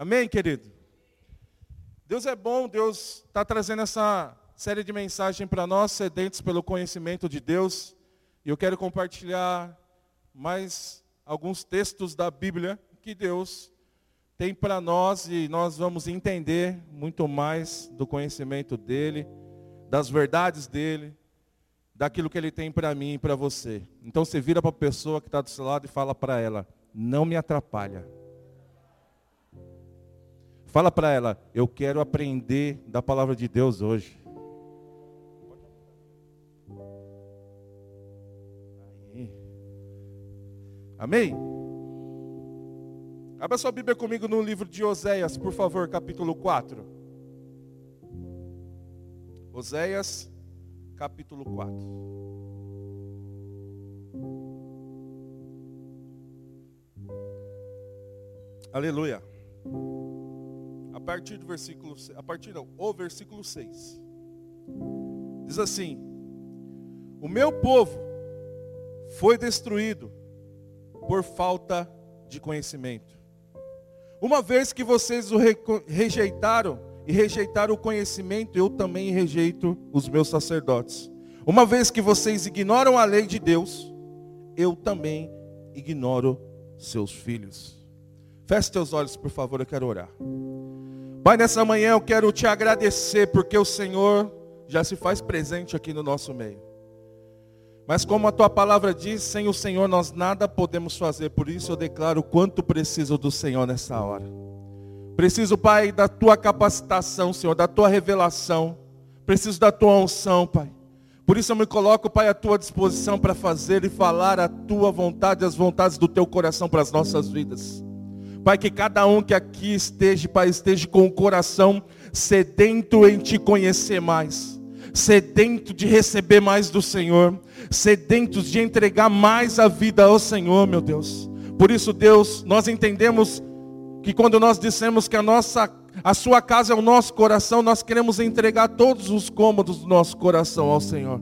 Amém, querido? Deus é bom, Deus está trazendo essa série de mensagens para nós, sedentos pelo conhecimento de Deus. E eu quero compartilhar mais alguns textos da Bíblia que Deus tem para nós e nós vamos entender muito mais do conhecimento dele, das verdades dele, daquilo que ele tem para mim e para você. Então você vira para a pessoa que está do seu lado e fala para ela: não me atrapalha. Fala para ela, eu quero aprender da palavra de Deus hoje. Amém? Abra sua Bíblia comigo no livro de Oséias, por favor, capítulo 4. Oséias, capítulo 4. Aleluia partir do versículo, a partir não, o versículo 6. Diz assim: O meu povo foi destruído por falta de conhecimento. Uma vez que vocês o rejeitaram e rejeitaram o conhecimento, eu também rejeito os meus sacerdotes. Uma vez que vocês ignoram a lei de Deus, eu também ignoro seus filhos. Feche teus olhos, por favor, eu quero orar. Pai, nessa manhã eu quero te agradecer porque o Senhor já se faz presente aqui no nosso meio. Mas como a tua palavra diz, sem o Senhor nós nada podemos fazer. Por isso eu declaro quanto preciso do Senhor nessa hora. Preciso, Pai, da tua capacitação, Senhor, da tua revelação. Preciso da tua unção, Pai. Por isso eu me coloco, Pai, à tua disposição para fazer e falar a tua vontade, as vontades do teu coração para as nossas vidas. Pai, que cada um que aqui esteja, Pai, esteja com o coração sedento em te conhecer mais, sedento de receber mais do Senhor, sedentos de entregar mais a vida ao Senhor, meu Deus. Por isso, Deus, nós entendemos que quando nós dissemos que a nossa a sua casa é o nosso coração, nós queremos entregar todos os cômodos do nosso coração ao Senhor.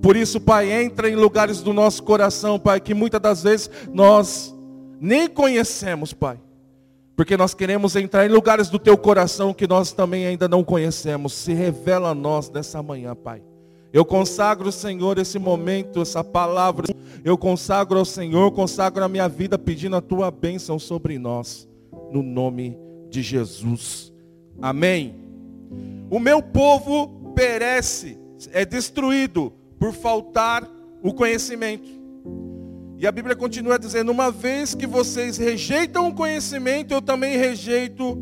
Por isso, Pai, entra em lugares do nosso coração, Pai, que muitas das vezes nós nem conhecemos, Pai. Porque nós queremos entrar em lugares do teu coração que nós também ainda não conhecemos. Se revela a nós nessa manhã, Pai. Eu consagro, Senhor, esse momento, essa palavra. Eu consagro ao Senhor, consagro a minha vida pedindo a tua bênção sobre nós. No nome de Jesus. Amém. O meu povo perece, é destruído por faltar o conhecimento. E a Bíblia continua dizendo: uma vez que vocês rejeitam o conhecimento, eu também rejeito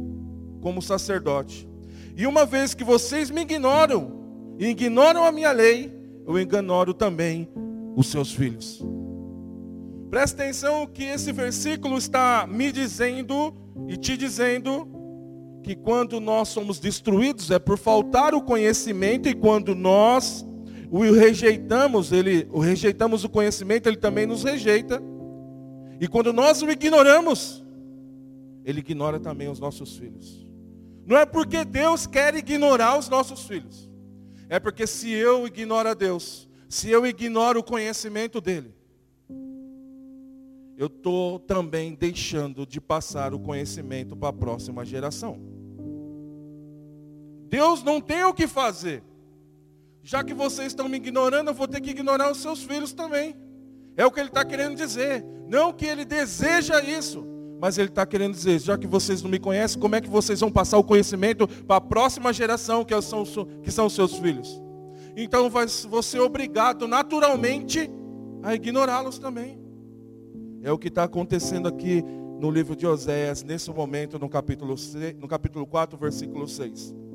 como sacerdote. E uma vez que vocês me ignoram, e ignoram a minha lei, eu ignoro também os seus filhos. Presta atenção que esse versículo está me dizendo e te dizendo que quando nós somos destruídos é por faltar o conhecimento e quando nós o rejeitamos, ele, o rejeitamos o conhecimento, ele também nos rejeita. E quando nós o ignoramos, ele ignora também os nossos filhos. Não é porque Deus quer ignorar os nossos filhos. É porque se eu ignoro a Deus, se eu ignoro o conhecimento dele, eu estou também deixando de passar o conhecimento para a próxima geração. Deus não tem o que fazer. Já que vocês estão me ignorando, eu vou ter que ignorar os seus filhos também. É o que ele está querendo dizer. Não que ele deseja isso, mas ele está querendo dizer, já que vocês não me conhecem, como é que vocês vão passar o conhecimento para a próxima geração, que são, que são os seus filhos? Então vai, vou ser obrigado naturalmente a ignorá-los também. É o que está acontecendo aqui no livro de Oséias, nesse momento, no capítulo, 6, no capítulo 4, versículo 6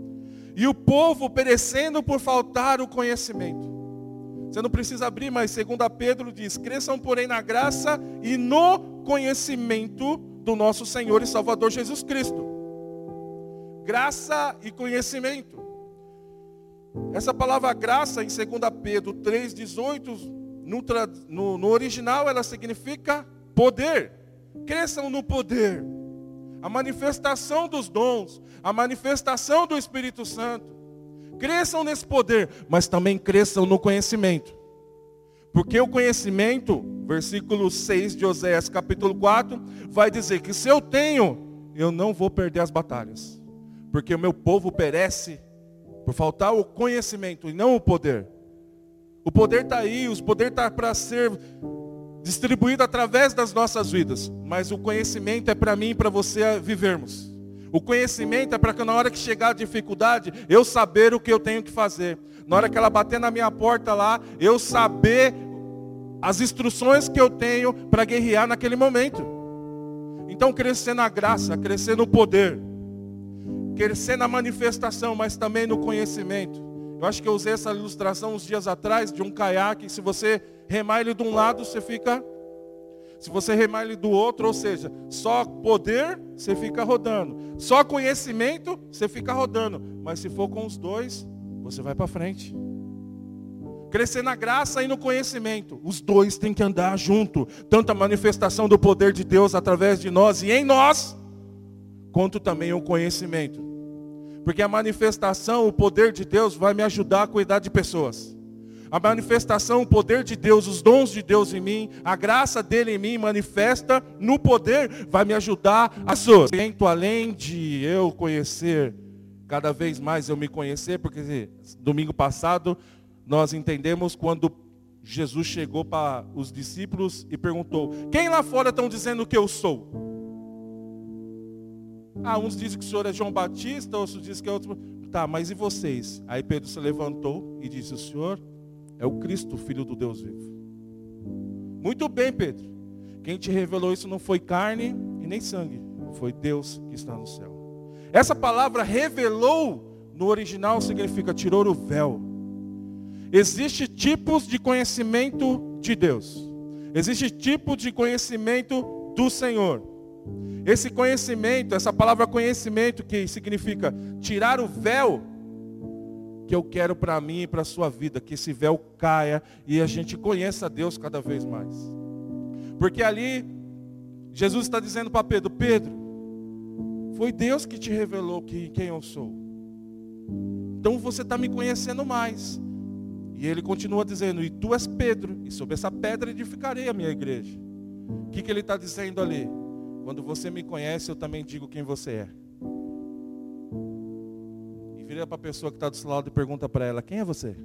e o povo perecendo por faltar o conhecimento. Você não precisa abrir, mas segundo Pedro diz: cresçam, porém, na graça e no conhecimento do nosso Senhor e Salvador Jesus Cristo. Graça e conhecimento. Essa palavra graça em 2 Pedro 3,18, no, no, no original ela significa poder. Cresçam no poder a manifestação dos dons, a manifestação do Espírito Santo. Cresçam nesse poder, mas também cresçam no conhecimento. Porque o conhecimento, versículo 6 de Oséias, capítulo 4, vai dizer que se eu tenho eu não vou perder as batalhas. Porque o meu povo perece por faltar o conhecimento e não o poder. O poder está aí, o poder está para ser distribuído através das nossas vidas. Mas o conhecimento é para mim e para você vivermos. O conhecimento é para que na hora que chegar a dificuldade, eu saber o que eu tenho que fazer. Na hora que ela bater na minha porta lá, eu saber as instruções que eu tenho para guerrear naquele momento. Então crescer na graça, crescer no poder, crescer na manifestação, mas também no conhecimento. Eu acho que eu usei essa ilustração uns dias atrás de um caiaque, se você remar ele de um lado, você fica se você remar ele do outro, ou seja, só poder, você fica rodando. Só conhecimento, você fica rodando. Mas se for com os dois, você vai para frente. Crescer na graça e no conhecimento. Os dois têm que andar junto. Tanto a manifestação do poder de Deus através de nós e em nós, quanto também o conhecimento. Porque a manifestação, o poder de Deus vai me ajudar a cuidar de pessoas a manifestação, o poder de Deus, os dons de Deus em mim, a graça dele em mim manifesta no poder, vai me ajudar a pessoas. Além de eu conhecer, cada vez mais eu me conhecer, porque domingo passado nós entendemos quando Jesus chegou para os discípulos e perguntou: Quem lá fora estão dizendo que eu sou? Ah, uns dizem que o senhor é João Batista, outros dizem que é outro. Tá, mas e vocês? Aí Pedro se levantou e disse: O senhor é o Cristo, filho do Deus vivo. Muito bem, Pedro. Quem te revelou isso não foi carne e nem sangue, foi Deus que está no céu. Essa palavra revelou no original significa tirou o véu. Existem tipos de conhecimento de Deus. Existe tipo de conhecimento do Senhor. Esse conhecimento, essa palavra conhecimento que significa tirar o véu, que eu quero para mim e para a sua vida, que esse véu caia e a gente conheça Deus cada vez mais. Porque ali, Jesus está dizendo para Pedro: Pedro, foi Deus que te revelou que, quem eu sou. Então você está me conhecendo mais. E ele continua dizendo: E tu és Pedro, e sobre essa pedra edificarei a minha igreja. O que, que ele está dizendo ali? Quando você me conhece, eu também digo quem você é vira para a pessoa que está do seu lado e pergunta para ela: Quem é você?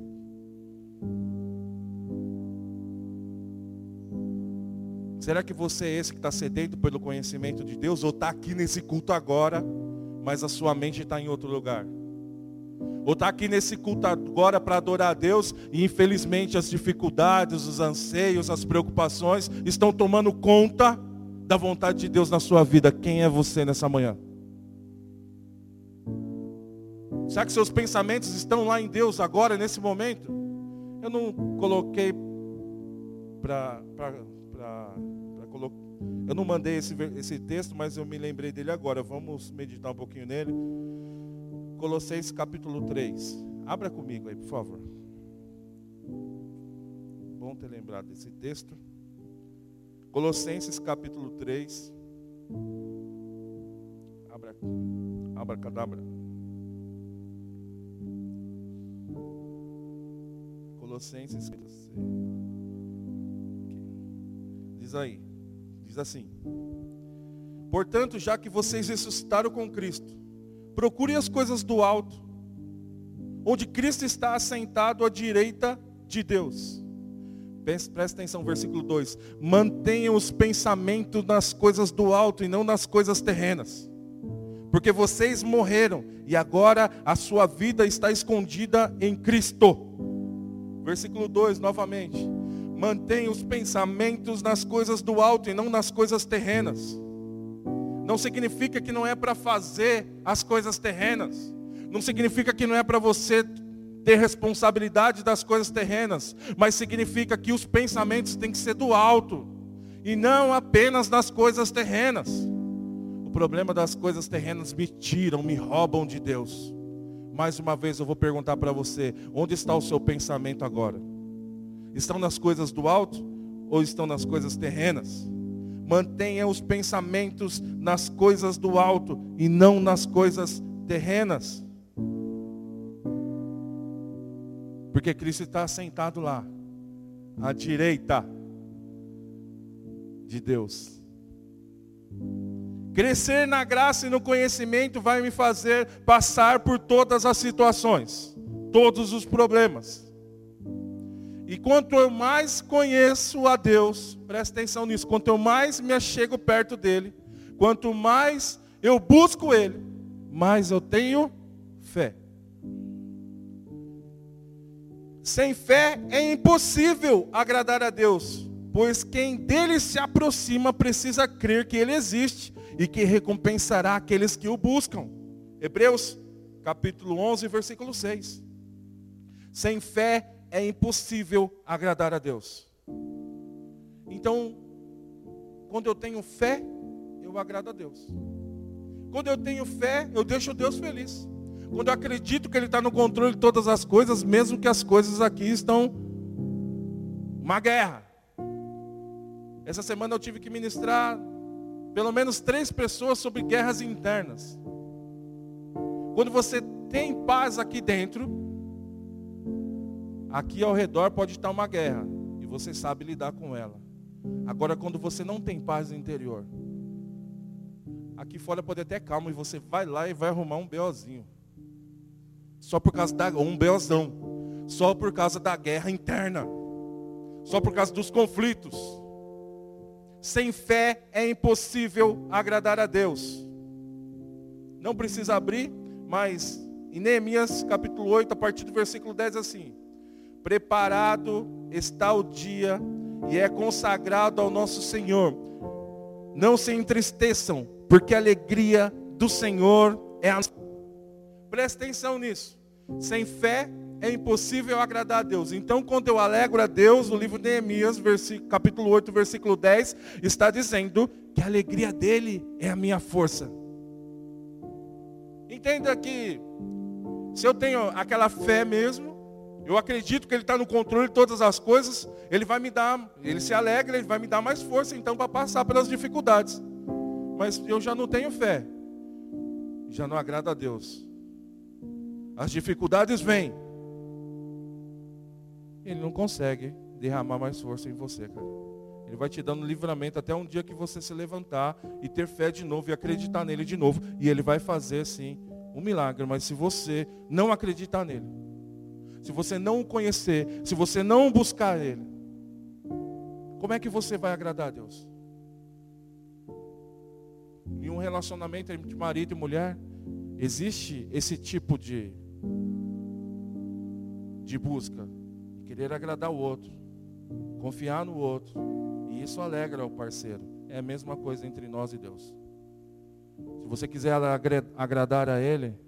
Será que você é esse que está sedento pelo conhecimento de Deus? Ou está aqui nesse culto agora, mas a sua mente está em outro lugar? Ou está aqui nesse culto agora para adorar a Deus e infelizmente as dificuldades, os anseios, as preocupações estão tomando conta da vontade de Deus na sua vida? Quem é você nessa manhã? Será que seus pensamentos estão lá em Deus agora, nesse momento? Eu não coloquei para colocar. Eu não mandei esse, esse texto, mas eu me lembrei dele agora. Vamos meditar um pouquinho nele. Colossenses capítulo 3. Abra comigo aí, por favor. Bom ter lembrado desse texto. Colossenses capítulo 3. Abra, abra cadabra. Colossenses. Diz aí, diz assim: Portanto, já que vocês ressuscitaram com Cristo, procurem as coisas do alto, onde Cristo está assentado à direita de Deus. Presta atenção, versículo 2: Mantenham os pensamentos nas coisas do alto e não nas coisas terrenas. Porque vocês morreram e agora a sua vida está escondida em Cristo. Versículo 2, novamente. Mantenha os pensamentos nas coisas do alto e não nas coisas terrenas. Não significa que não é para fazer as coisas terrenas. Não significa que não é para você ter responsabilidade das coisas terrenas. Mas significa que os pensamentos têm que ser do alto. E não apenas nas coisas terrenas. O problema das coisas terrenas me tiram, me roubam de Deus. Mais uma vez eu vou perguntar para você: onde está o seu pensamento agora? Estão nas coisas do alto ou estão nas coisas terrenas? Mantenha os pensamentos nas coisas do alto e não nas coisas terrenas. Porque Cristo está sentado lá, à direita de Deus. Crescer na graça e no conhecimento vai me fazer passar por todas as situações, todos os problemas. E quanto eu mais conheço a Deus, presta atenção nisso, quanto eu mais me achego perto dele, quanto mais eu busco ele, mais eu tenho fé. Sem fé é impossível agradar a Deus, pois quem dele se aproxima precisa crer que ele existe e que recompensará aqueles que o buscam. Hebreus capítulo 11, versículo 6. Sem fé é impossível agradar a Deus. Então, quando eu tenho fé, eu agrado a Deus. Quando eu tenho fé, eu deixo Deus feliz. Quando eu acredito que Ele está no controle de todas as coisas, mesmo que as coisas aqui estão uma guerra. Essa semana eu tive que ministrar pelo menos três pessoas sobre guerras internas. Quando você tem paz aqui dentro, aqui ao redor pode estar uma guerra e você sabe lidar com ela. Agora, quando você não tem paz no interior, aqui fora pode até calmo e você vai lá e vai arrumar um beozinho. Só por causa da um beozão. Só por causa da guerra interna. Só por causa dos conflitos. Sem fé é impossível agradar a Deus. Não precisa abrir, mas em Neemias capítulo 8, a partir do versículo 10 assim: Preparado está o dia e é consagrado ao nosso Senhor. Não se entristeçam, porque a alegria do Senhor é a Presta atenção nisso. Sem fé é impossível agradar a Deus. Então, quando eu alegro a Deus, no livro de Neemias, capítulo 8, versículo 10, está dizendo que a alegria dele é a minha força. Entenda que, se eu tenho aquela fé mesmo, eu acredito que Ele está no controle de todas as coisas, Ele vai me dar, Ele se alegra, Ele vai me dar mais força então para passar pelas dificuldades. Mas eu já não tenho fé, já não agrada a Deus. As dificuldades vêm, ele não consegue derramar mais força em você, cara. Ele vai te dando livramento até um dia que você se levantar e ter fé de novo e acreditar nele de novo. E ele vai fazer, sim, um milagre. Mas se você não acreditar nele, se você não o conhecer, se você não buscar ele, como é que você vai agradar a Deus? Em um relacionamento entre marido e mulher, existe esse tipo de, de busca querer agradar o outro, confiar no outro. E isso alegra o parceiro. É a mesma coisa entre nós e Deus. Se você quiser agradar a Ele,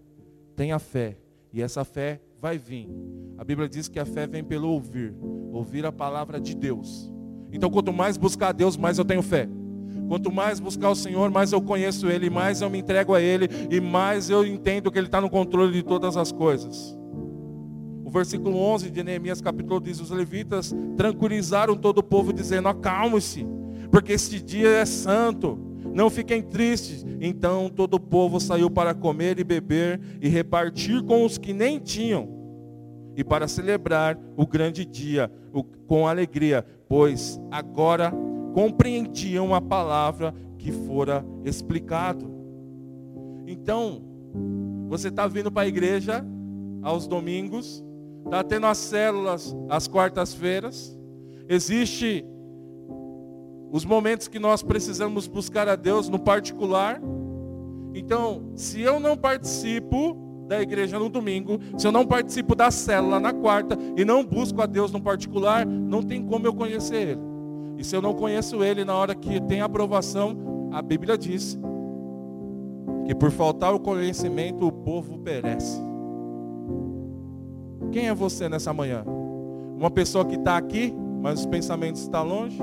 tenha fé. E essa fé vai vir. A Bíblia diz que a fé vem pelo ouvir ouvir a palavra de Deus. Então, quanto mais buscar a Deus, mais eu tenho fé. Quanto mais buscar o Senhor, mais eu conheço Ele, mais eu me entrego a Ele e mais eu entendo que Ele está no controle de todas as coisas. O versículo 11 de Neemias capítulo diz, os levitas tranquilizaram todo o povo dizendo, acalme-se, porque este dia é santo, não fiquem tristes. Então todo o povo saiu para comer e beber e repartir com os que nem tinham, e para celebrar o grande dia com alegria, pois agora compreendiam a palavra que fora explicado. Então, você está vindo para a igreja aos domingos, Está tendo as células às quartas-feiras. Existe os momentos que nós precisamos buscar a Deus no particular. Então, se eu não participo da igreja no domingo, se eu não participo da célula na quarta e não busco a Deus no particular, não tem como eu conhecer Ele. E se eu não conheço Ele na hora que tem aprovação, a Bíblia diz que por faltar o conhecimento o povo perece. Quem é você nessa manhã? Uma pessoa que está aqui, mas os pensamentos estão longe?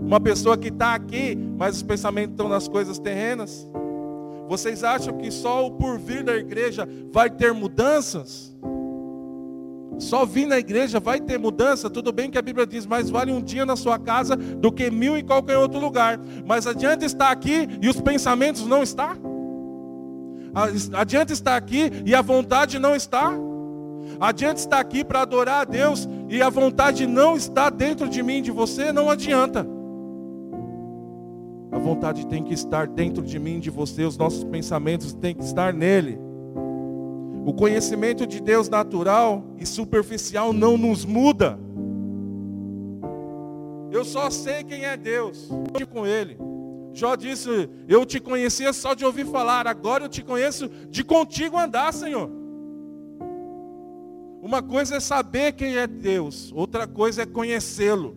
Uma pessoa que está aqui, mas os pensamentos estão nas coisas terrenas? Vocês acham que só o porvir da igreja vai ter mudanças? Só vir na igreja vai ter mudança? Tudo bem que a Bíblia diz, mais vale um dia na sua casa do que mil em qualquer outro lugar. Mas adianta estar aqui e os pensamentos não estar? Adianta estar aqui e a vontade não está? Adianta estar aqui para adorar a Deus e a vontade não está dentro de mim, de você, não adianta. A vontade tem que estar dentro de mim, de você, os nossos pensamentos têm que estar nele. O conhecimento de Deus natural e superficial não nos muda. Eu só sei quem é Deus, eu com Ele. Jó disse: Eu te conhecia só de ouvir falar, agora eu te conheço de contigo andar, Senhor. Uma coisa é saber quem é Deus, outra coisa é conhecê-lo,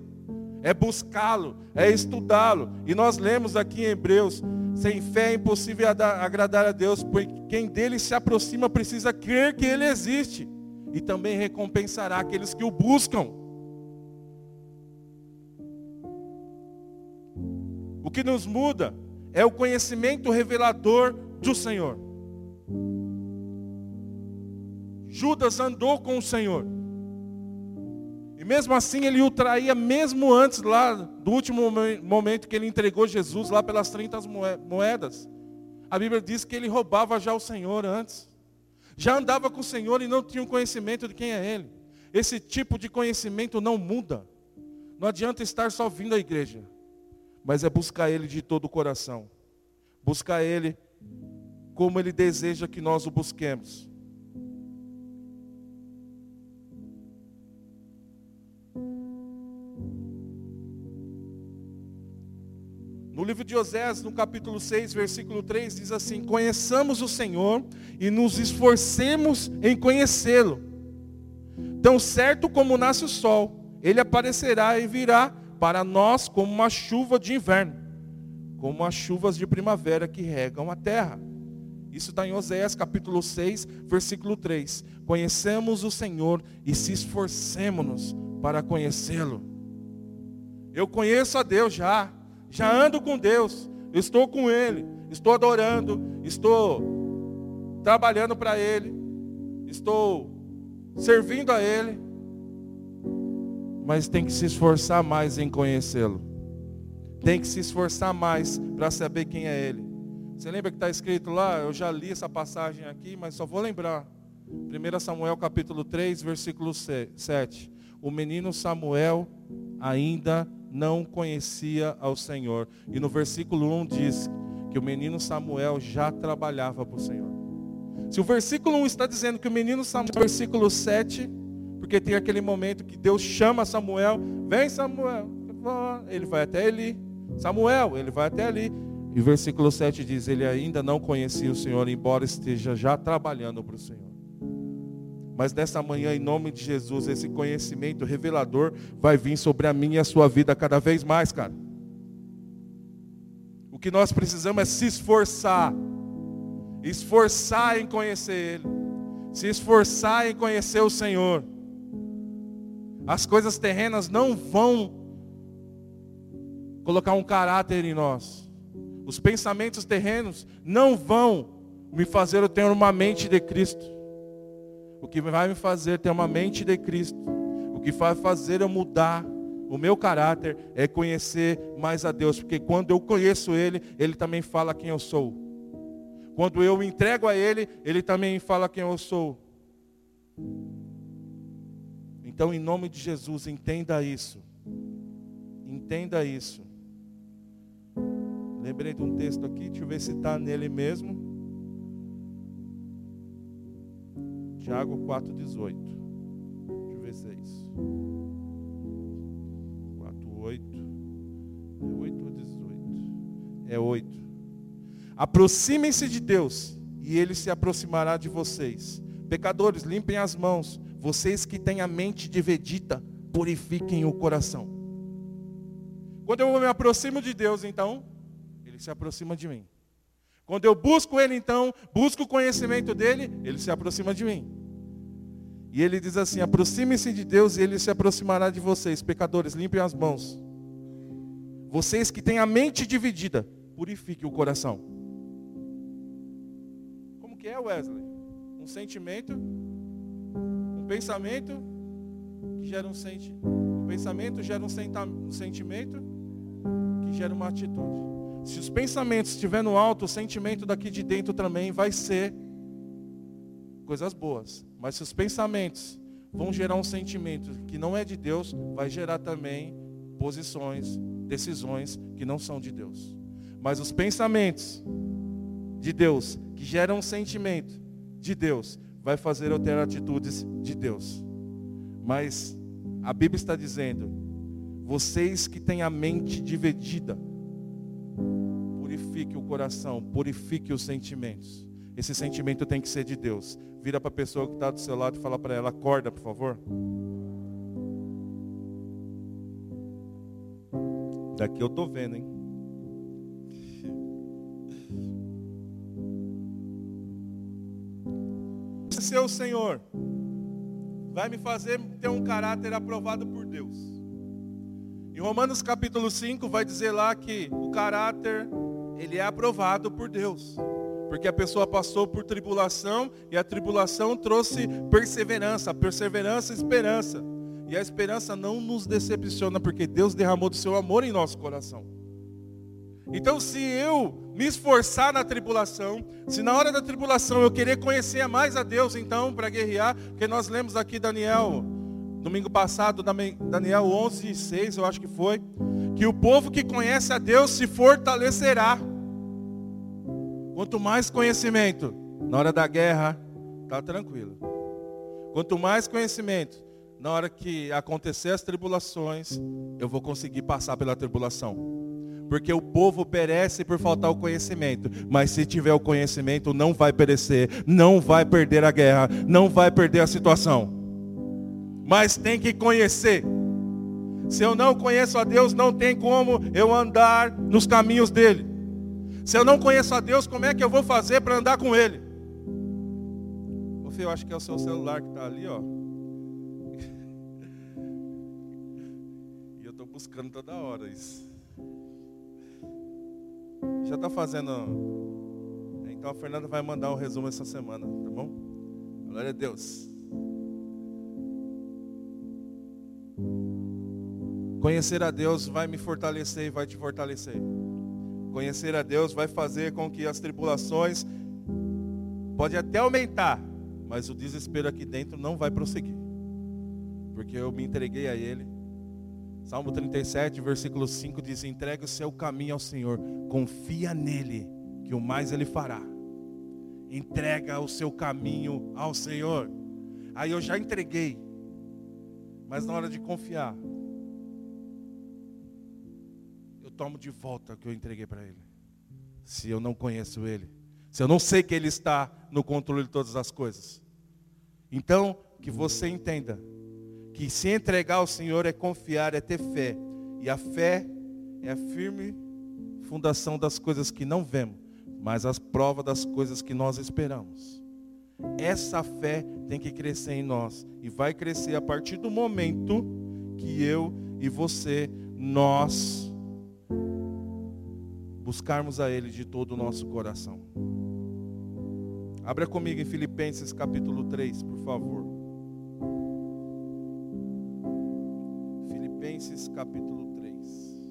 é buscá-lo, é estudá-lo. E nós lemos aqui em Hebreus: sem fé é impossível agradar a Deus, pois quem dele se aproxima precisa crer que ele existe e também recompensará aqueles que o buscam. O que nos muda é o conhecimento revelador do Senhor. Judas andou com o Senhor. E mesmo assim ele o traía, mesmo antes lá do último momento que ele entregou Jesus, lá pelas 30 moedas. A Bíblia diz que ele roubava já o Senhor antes. Já andava com o Senhor e não tinha um conhecimento de quem é Ele. Esse tipo de conhecimento não muda. Não adianta estar só vindo à igreja, mas é buscar Ele de todo o coração. Buscar Ele como Ele deseja que nós o busquemos. No livro de Osés, no capítulo 6, versículo 3, diz assim: Conheçamos o Senhor e nos esforcemos em conhecê-lo. Tão certo como nasce o sol, ele aparecerá e virá para nós como uma chuva de inverno, como as chuvas de primavera que regam a terra. Isso está em Oséias capítulo 6, versículo 3. Conhecemos o Senhor e se esforcemos para conhecê-lo. Eu conheço a Deus já, já ando com Deus, estou com Ele, estou adorando, estou trabalhando para Ele, estou servindo a Ele, mas tem que se esforçar mais em conhecê-lo, tem que se esforçar mais para saber quem é Ele. Você lembra que está escrito lá? Eu já li essa passagem aqui, mas só vou lembrar. 1 Samuel capítulo 3, versículo 7. O menino Samuel ainda não conhecia ao Senhor. E no versículo 1 diz que o menino Samuel já trabalhava para o Senhor. Se o versículo 1 está dizendo que o menino Samuel, versículo 7, porque tem aquele momento que Deus chama Samuel, vem Samuel, ele vai até ali. Samuel, ele vai até ali. E o versículo 7 diz: Ele ainda não conhecia o Senhor, embora esteja já trabalhando para o Senhor. Mas nessa manhã, em nome de Jesus, esse conhecimento revelador vai vir sobre a minha e a sua vida cada vez mais, cara. O que nós precisamos é se esforçar. Esforçar em conhecer Ele. Se esforçar em conhecer o Senhor. As coisas terrenas não vão colocar um caráter em nós. Os pensamentos terrenos não vão me fazer eu ter uma mente de Cristo. O que vai me fazer ter uma mente de Cristo, o que vai fazer eu mudar o meu caráter é conhecer mais a Deus, porque quando eu conheço Ele, Ele também fala quem eu sou. Quando eu entrego a Ele, Ele também fala quem eu sou. Então, em nome de Jesus, entenda isso. Entenda isso. Lembrei de um texto aqui, deixa eu ver se está nele mesmo. Tiago 4,18. Deixa eu ver se é isso. 4,8. É 8 ou 18? É 8. Aproximem-se de Deus e Ele se aproximará de vocês. Pecadores, limpem as mãos. Vocês que têm a mente dividida, purifiquem o coração. Quando eu me aproximo de Deus, então, Ele se aproxima de mim. Quando eu busco Ele, então, busco o conhecimento dEle, Ele se aproxima de mim. E Ele diz assim: aproxime-se de Deus e Ele se aproximará de vocês. Pecadores, limpem as mãos. Vocês que têm a mente dividida, purifiquem o coração. Como que é, Wesley? Um sentimento, um pensamento que gera um sentimento. Um pensamento gera um, um sentimento que gera uma atitude. Se os pensamentos estiverem no alto, o sentimento daqui de dentro também vai ser coisas boas. Mas se os pensamentos vão gerar um sentimento que não é de Deus, vai gerar também posições, decisões que não são de Deus. Mas os pensamentos de Deus, que geram um sentimento de Deus, vai fazer eu ter atitudes de Deus. Mas a Bíblia está dizendo: vocês que têm a mente dividida, purifique o coração, purifique os sentimentos. Esse sentimento tem que ser de Deus. Vira para a pessoa que está do seu lado e fala para ela: acorda, por favor. Daqui eu tô vendo, hein? Seu Senhor vai me fazer ter um caráter aprovado por Deus. Em Romanos capítulo 5 vai dizer lá que o caráter ele é aprovado por Deus. Porque a pessoa passou por tribulação e a tribulação trouxe perseverança, perseverança, esperança. E a esperança não nos decepciona porque Deus derramou do seu amor em nosso coração. Então, se eu me esforçar na tribulação, se na hora da tribulação eu querer conhecer mais a Deus, então, para guerrear, porque nós lemos aqui Daniel, domingo passado, Daniel 11, 6, eu acho que foi, que o povo que conhece a Deus se fortalecerá. Quanto mais conhecimento, na hora da guerra, está tranquilo. Quanto mais conhecimento, na hora que acontecer as tribulações, eu vou conseguir passar pela tribulação. Porque o povo perece por faltar o conhecimento. Mas se tiver o conhecimento, não vai perecer, não vai perder a guerra, não vai perder a situação. Mas tem que conhecer. Se eu não conheço a Deus, não tem como eu andar nos caminhos dele. Se eu não conheço a Deus, como é que eu vou fazer para andar com Ele? Ô filho, eu acho que é o seu celular que está ali, ó. E eu estou buscando toda hora isso. Já está fazendo. Então a Fernanda vai mandar um resumo essa semana, tá bom? Glória a Deus. Conhecer a Deus vai me fortalecer e vai te fortalecer. Conhecer a Deus vai fazer com que as tribulações pode até aumentar, mas o desespero aqui dentro não vai prosseguir. Porque eu me entreguei a ele. Salmo 37, versículo 5 diz: "Entregue o seu caminho ao Senhor, confia nele, que o mais ele fará." Entrega o seu caminho ao Senhor. Aí eu já entreguei. Mas na hora de confiar, tomo de volta o que eu entreguei para Ele. Se eu não conheço Ele, se eu não sei que Ele está no controle de todas as coisas. Então, que você entenda que se entregar ao Senhor é confiar, é ter fé. E a fé é a firme fundação das coisas que não vemos, mas as provas das coisas que nós esperamos. Essa fé tem que crescer em nós e vai crescer a partir do momento que eu e você nós buscarmos a Ele de todo o nosso coração. Abra comigo em Filipenses capítulo 3, por favor. Filipenses capítulo 3.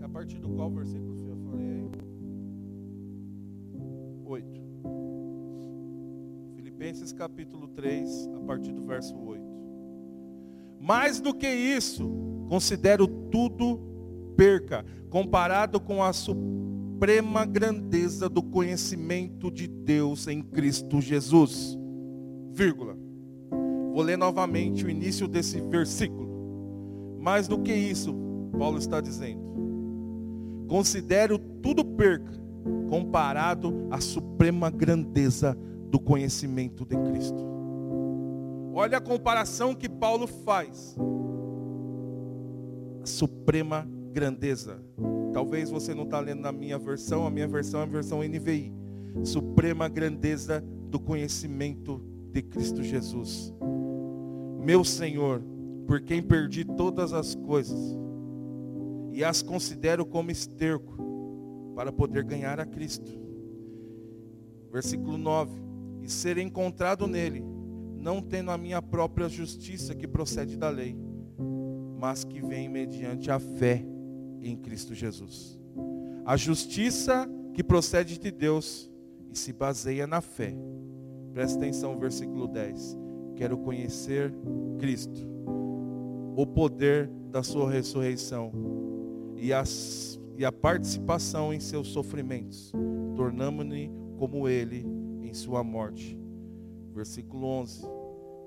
É a partir do qual versículo eu falei aí? 8. Filipenses capítulo 3, a partir do verso 8. Mais do que isso, considero tudo perca, comparado com a suprema grandeza do conhecimento de Deus em Cristo Jesus. Vírgula. Vou ler novamente o início desse versículo. Mais do que isso, Paulo está dizendo. Considero tudo perca, comparado à suprema grandeza do conhecimento de Cristo. Olha a comparação que Paulo faz. A suprema grandeza. Talvez você não está lendo na minha versão, a minha versão é a versão NVI. Suprema grandeza do conhecimento de Cristo Jesus. Meu Senhor, por quem perdi todas as coisas e as considero como esterco para poder ganhar a Cristo. Versículo 9: E ser encontrado nele não tendo a minha própria justiça que procede da lei, mas que vem mediante a fé em Cristo Jesus. A justiça que procede de Deus e se baseia na fé. Presta atenção, versículo 10. Quero conhecer Cristo, o poder da sua ressurreição e, as, e a participação em seus sofrimentos, tornamos-nos como ele em sua morte. Versículo 11.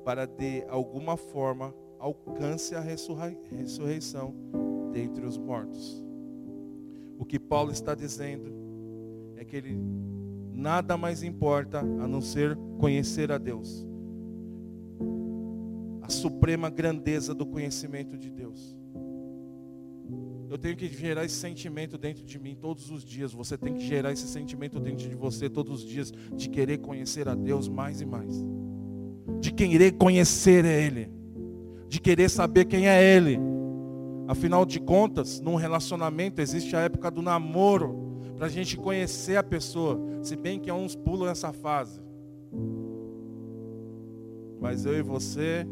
Para de alguma forma alcance a ressurreição dentre os mortos. O que Paulo está dizendo é que ele nada mais importa a não ser conhecer a Deus. A suprema grandeza do conhecimento de Deus. Eu tenho que gerar esse sentimento dentro de mim todos os dias. Você tem que gerar esse sentimento dentro de você todos os dias de querer conhecer a Deus mais e mais. De querer conhecer Ele. De querer saber quem é Ele. Afinal de contas, num relacionamento existe a época do namoro para a gente conhecer a pessoa. Se bem que uns pulam essa fase. Mas eu e você,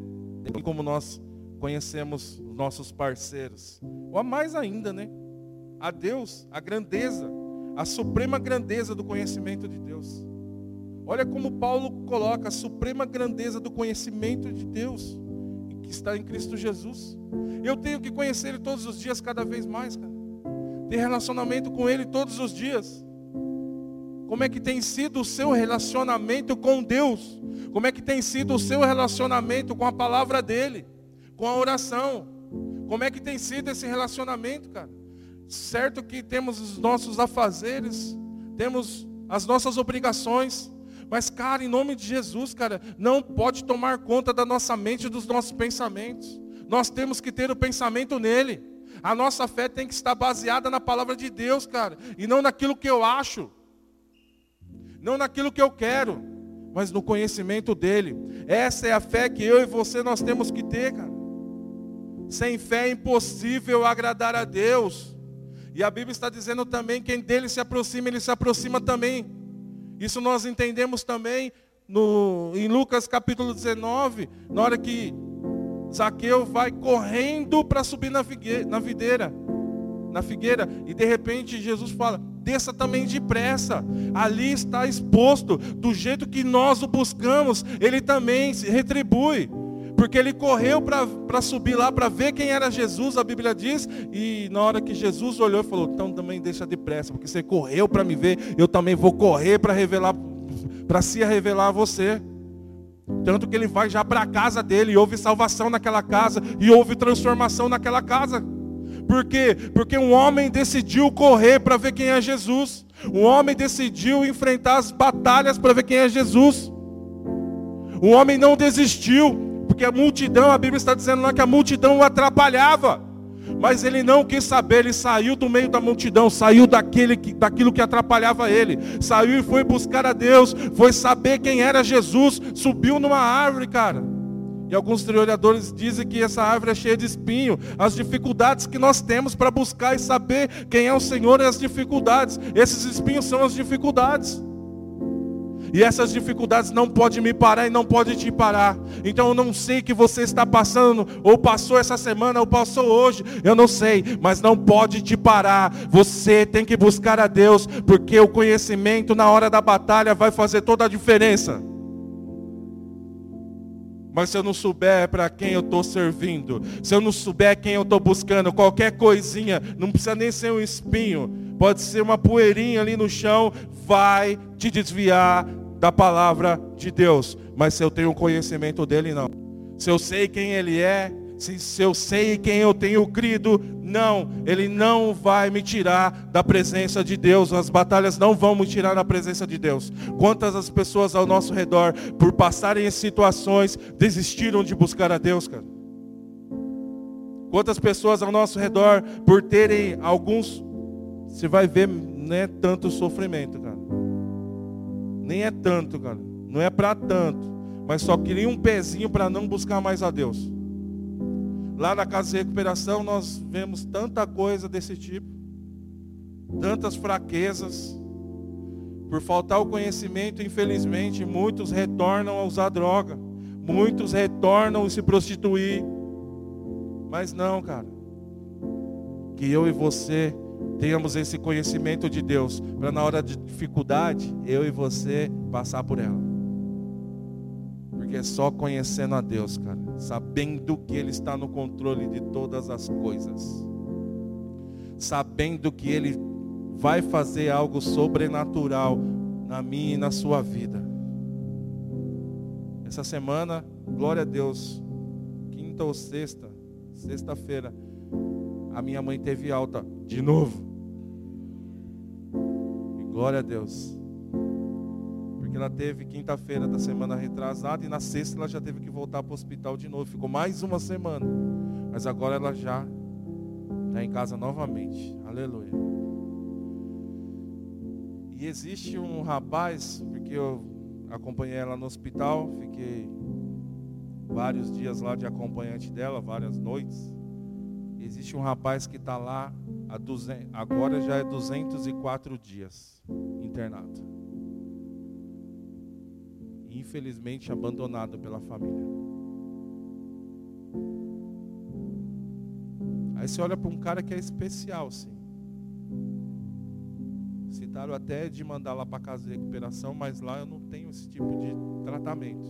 como nós conhecemos os nossos parceiros. Ou a mais ainda, né? A Deus, a grandeza, a suprema grandeza do conhecimento de Deus. Olha como Paulo coloca a suprema grandeza do conhecimento de Deus, que está em Cristo Jesus. Eu tenho que conhecer Ele todos os dias, cada vez mais, cara. Ter relacionamento com Ele todos os dias. Como é que tem sido o seu relacionamento com Deus? Como é que tem sido o seu relacionamento com a palavra dEle? com a oração. Como é que tem sido esse relacionamento, cara? Certo que temos os nossos afazeres, temos as nossas obrigações, mas, cara, em nome de Jesus, cara, não pode tomar conta da nossa mente e dos nossos pensamentos. Nós temos que ter o pensamento nele. A nossa fé tem que estar baseada na palavra de Deus, cara, e não naquilo que eu acho, não naquilo que eu quero, mas no conhecimento dele. Essa é a fé que eu e você nós temos que ter, cara. Sem fé é impossível agradar a Deus. E a Bíblia está dizendo também: quem dele se aproxima, ele se aproxima também. Isso nós entendemos também no, em Lucas capítulo 19, na hora que Zaqueu vai correndo para subir na, figueira, na videira, na figueira, e de repente Jesus fala: desça também depressa. Ali está exposto, do jeito que nós o buscamos, ele também se retribui porque ele correu para subir lá para ver quem era Jesus, a Bíblia diz, e na hora que Jesus olhou, falou: então também deixa depressa, porque você correu para me ver, eu também vou correr para revelar, para se revelar a você. Tanto que ele vai já para a casa dele, e houve salvação naquela casa, e houve transformação naquela casa. Por quê? Porque um homem decidiu correr para ver quem é Jesus. Um homem decidiu enfrentar as batalhas para ver quem é Jesus. O homem não desistiu porque a multidão, a Bíblia está dizendo lá que a multidão o atrapalhava. Mas ele não quis saber, ele saiu do meio da multidão, saiu daquele, daquilo que atrapalhava ele, saiu e foi buscar a Deus, foi saber quem era Jesus, subiu numa árvore, cara. E alguns historiadores dizem que essa árvore é cheia de espinho. As dificuldades que nós temos para buscar e saber quem é o Senhor e as dificuldades. Esses espinhos são as dificuldades. E essas dificuldades não podem me parar e não podem te parar. Então eu não sei que você está passando, ou passou essa semana, ou passou hoje, eu não sei, mas não pode te parar. Você tem que buscar a Deus, porque o conhecimento na hora da batalha vai fazer toda a diferença. Mas se eu não souber para quem eu estou servindo, se eu não souber quem eu estou buscando, qualquer coisinha, não precisa nem ser um espinho, pode ser uma poeirinha ali no chão, vai te desviar da palavra de Deus. Mas se eu tenho conhecimento dele, não. Se eu sei quem ele é, se, se eu sei quem eu tenho crido, não, ele não vai me tirar da presença de Deus. As batalhas não vão me tirar da presença de Deus. Quantas as pessoas ao nosso redor, por passarem em situações, desistiram de buscar a Deus, cara? Quantas pessoas ao nosso redor, por terem alguns, você vai ver, não é tanto sofrimento, cara. Nem é tanto, cara. Não é para tanto. Mas só queria um pezinho para não buscar mais a Deus. Lá na casa de recuperação nós vemos tanta coisa desse tipo. Tantas fraquezas. Por faltar o conhecimento, infelizmente, muitos retornam a usar droga. Muitos retornam a se prostituir. Mas não, cara. Que eu e você tenhamos esse conhecimento de Deus, para na hora de dificuldade, eu e você passar por ela. Porque é só conhecendo a Deus, cara, sabendo que Ele está no controle de todas as coisas, sabendo que Ele vai fazer algo sobrenatural na minha e na sua vida. Essa semana, glória a Deus, quinta ou sexta, sexta-feira, a minha mãe teve alta de novo. Glória a Deus. Porque ela teve quinta-feira da semana retrasada e na sexta ela já teve que voltar para o hospital de novo. Ficou mais uma semana. Mas agora ela já está em casa novamente. Aleluia. E existe um rapaz, porque eu acompanhei ela no hospital, fiquei vários dias lá de acompanhante dela, várias noites. Existe um rapaz que está lá, 200, agora já é 204 dias internado. Infelizmente abandonado pela família. Aí você olha para um cara que é especial, sim. Citaram até de mandar lá para casa de recuperação, mas lá eu não tenho esse tipo de tratamento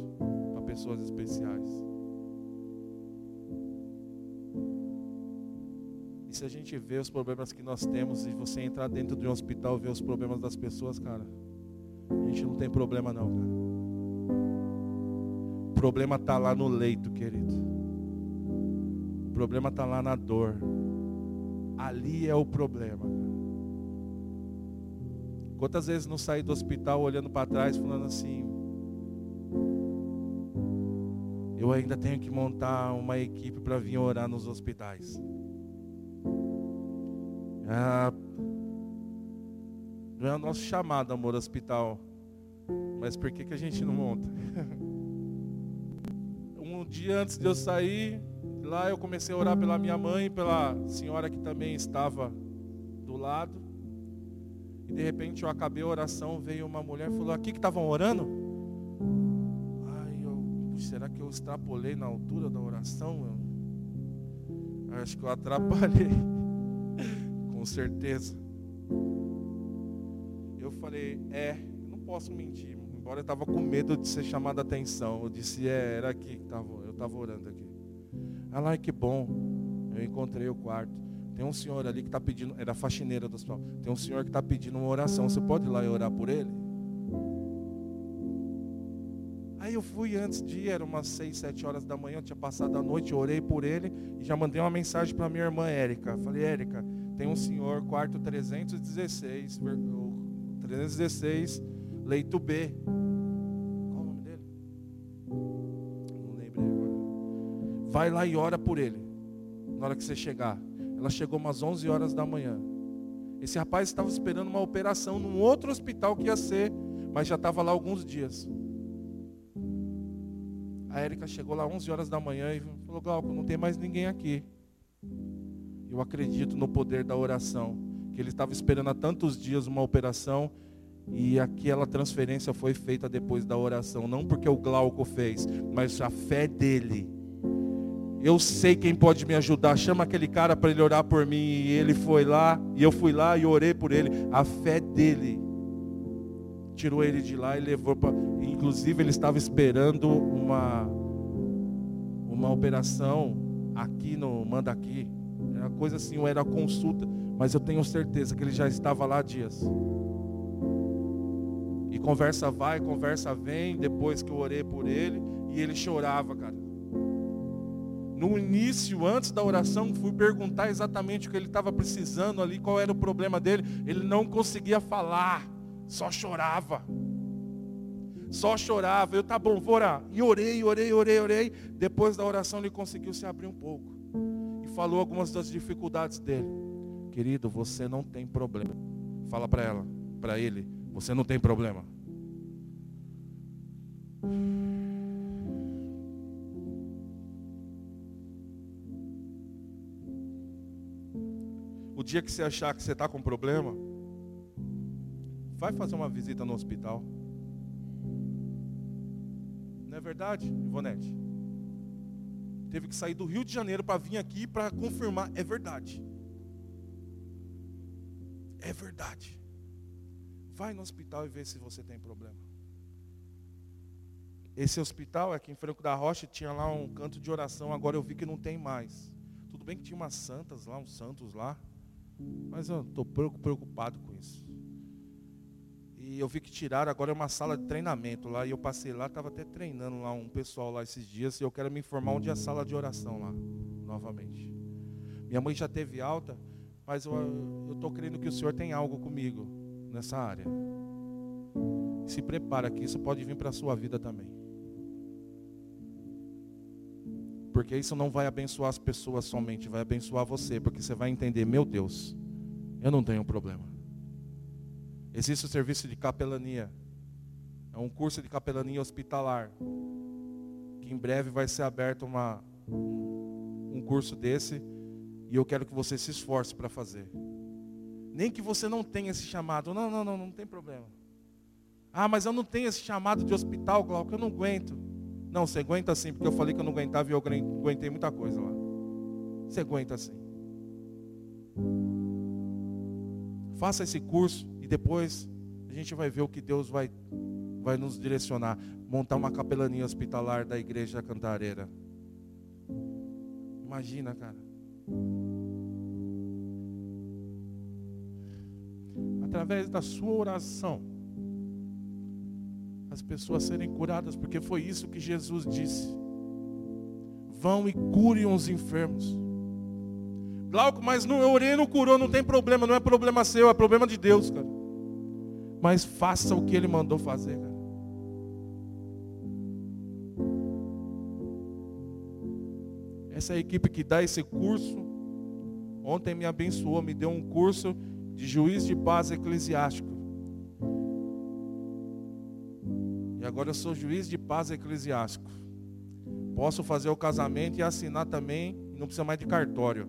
para pessoas especiais. E se a gente vê os problemas que nós temos e você entrar dentro de um hospital ver os problemas das pessoas, cara, a gente não tem problema não, cara. O problema está lá no leito, querido. O problema está lá na dor. Ali é o problema. Quantas vezes não saí do hospital olhando para trás, falando assim: eu ainda tenho que montar uma equipe para vir orar nos hospitais. Ah, não é o nosso chamado, amor, hospital. Mas por que, que a gente não monta? um dia antes de eu sair, lá eu comecei a orar pela minha mãe, pela senhora que também estava do lado. E de repente eu acabei a oração, veio uma mulher e falou: Aqui que estavam orando? Ai, eu, será que eu extrapolei na altura da oração? Eu, acho que eu atrapalhei com certeza. Eu falei, é, não posso mentir, embora eu estava com medo de ser chamado a atenção. Eu disse, é, era aqui que tava, eu estava orando aqui. Ela, que bom, eu encontrei o quarto. Tem um senhor ali que está pedindo, era faxineira do hospital. Tem um senhor que está pedindo uma oração. Você pode ir lá e orar por ele? Aí eu fui antes de ir, era umas 6, 7 horas da manhã, eu tinha passado a noite, orei por ele e já mandei uma mensagem para minha irmã Érica. Falei, Érica, tem um senhor, quarto 316, 316, leito B. Qual o nome dele? Não lembrei agora. Vai lá e ora por ele. Na hora que você chegar. Ela chegou umas 11 horas da manhã. Esse rapaz estava esperando uma operação num outro hospital que ia ser, mas já estava lá alguns dias. A Érica chegou lá 11 horas da manhã e falou: Glauco, não tem mais ninguém aqui. Eu acredito no poder da oração. Que ele estava esperando há tantos dias uma operação e aquela transferência foi feita depois da oração. Não porque o Glauco fez, mas a fé dele. Eu sei quem pode me ajudar. Chama aquele cara para ele orar por mim. E ele foi lá, e eu fui lá e orei por ele. A fé dele tirou ele de lá e levou para. Inclusive, ele estava esperando uma, uma operação aqui no Manda Aqui. Era coisa assim, ou era consulta, mas eu tenho certeza que ele já estava lá há dias. E conversa vai, conversa vem, depois que eu orei por ele, e ele chorava, cara. No início, antes da oração, fui perguntar exatamente o que ele estava precisando ali, qual era o problema dele. Ele não conseguia falar, só chorava. Só chorava. Eu, tá bom, vou orar. E orei, orei, orei, orei. Depois da oração, ele conseguiu se abrir um pouco falou algumas das dificuldades dele. Querido, você não tem problema. Fala para ela, para ele, você não tem problema. O dia que você achar que você está com problema, vai fazer uma visita no hospital. Não é verdade, Ivonete? Teve que sair do Rio de Janeiro para vir aqui para confirmar. É verdade. É verdade. Vai no hospital e vê se você tem problema. esse hospital aqui em Franco da Rocha tinha lá um canto de oração, agora eu vi que não tem mais. Tudo bem que tinha umas santas lá, uns santos lá, mas eu estou preocupado com isso. E eu vi que tiraram, agora é uma sala de treinamento lá, e eu passei lá, estava até treinando lá um pessoal lá esses dias, e eu quero me informar onde é a sala de oração lá, novamente. Minha mãe já teve alta, mas eu estou crendo que o Senhor tem algo comigo nessa área. Se prepara que isso pode vir para a sua vida também. Porque isso não vai abençoar as pessoas somente, vai abençoar você, porque você vai entender, meu Deus, eu não tenho problema. Existe o serviço de capelania. É um curso de capelania hospitalar. Que em breve vai ser aberto uma, um curso desse e eu quero que você se esforce para fazer. Nem que você não tenha esse chamado. Não, não, não, não tem problema. Ah, mas eu não tenho esse chamado de hospital, Glauco, eu não aguento. Não, você aguenta sim, porque eu falei que eu não aguentava e eu aguentei muita coisa lá. Você aguenta sim. Faça esse curso depois a gente vai ver o que Deus vai, vai nos direcionar. Montar uma capelania hospitalar da igreja Cantareira. Imagina, cara. Através da sua oração, as pessoas serem curadas, porque foi isso que Jesus disse. Vão e curem os enfermos. Glauco, mas não, eu orei e não curou, não tem problema, não é problema seu, é problema de Deus, cara. Mas faça o que ele mandou fazer, cara. Essa é a equipe que dá esse curso. Ontem me abençoou, me deu um curso de juiz de paz eclesiástico. E agora eu sou juiz de paz eclesiástico. Posso fazer o casamento e assinar também, não precisa mais de cartório.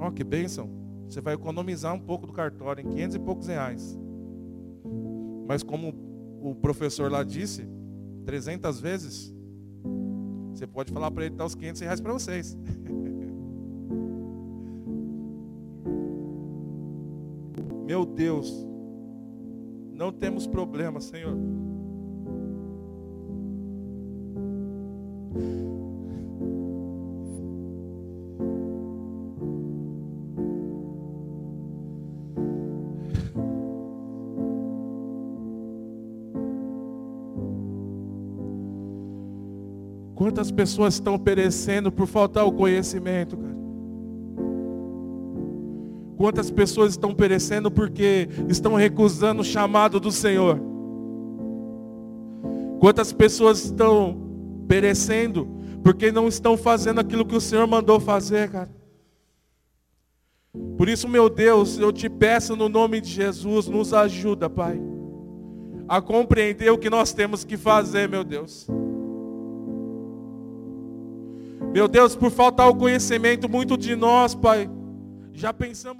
Ó, oh, que bênção. Você vai economizar um pouco do cartório, em 500 e poucos reais. Mas como o professor lá disse, 300 vezes, você pode falar para ele dar os 500 reais para vocês. Meu Deus, não temos problema, Senhor. Quantas pessoas estão perecendo por faltar o conhecimento, cara? Quantas pessoas estão perecendo porque estão recusando o chamado do Senhor? Quantas pessoas estão perecendo porque não estão fazendo aquilo que o Senhor mandou fazer, cara? Por isso, meu Deus, eu te peço no nome de Jesus, nos ajuda, Pai, a compreender o que nós temos que fazer, meu Deus. Meu Deus, por faltar o conhecimento, muito de nós, Pai, já pensamos.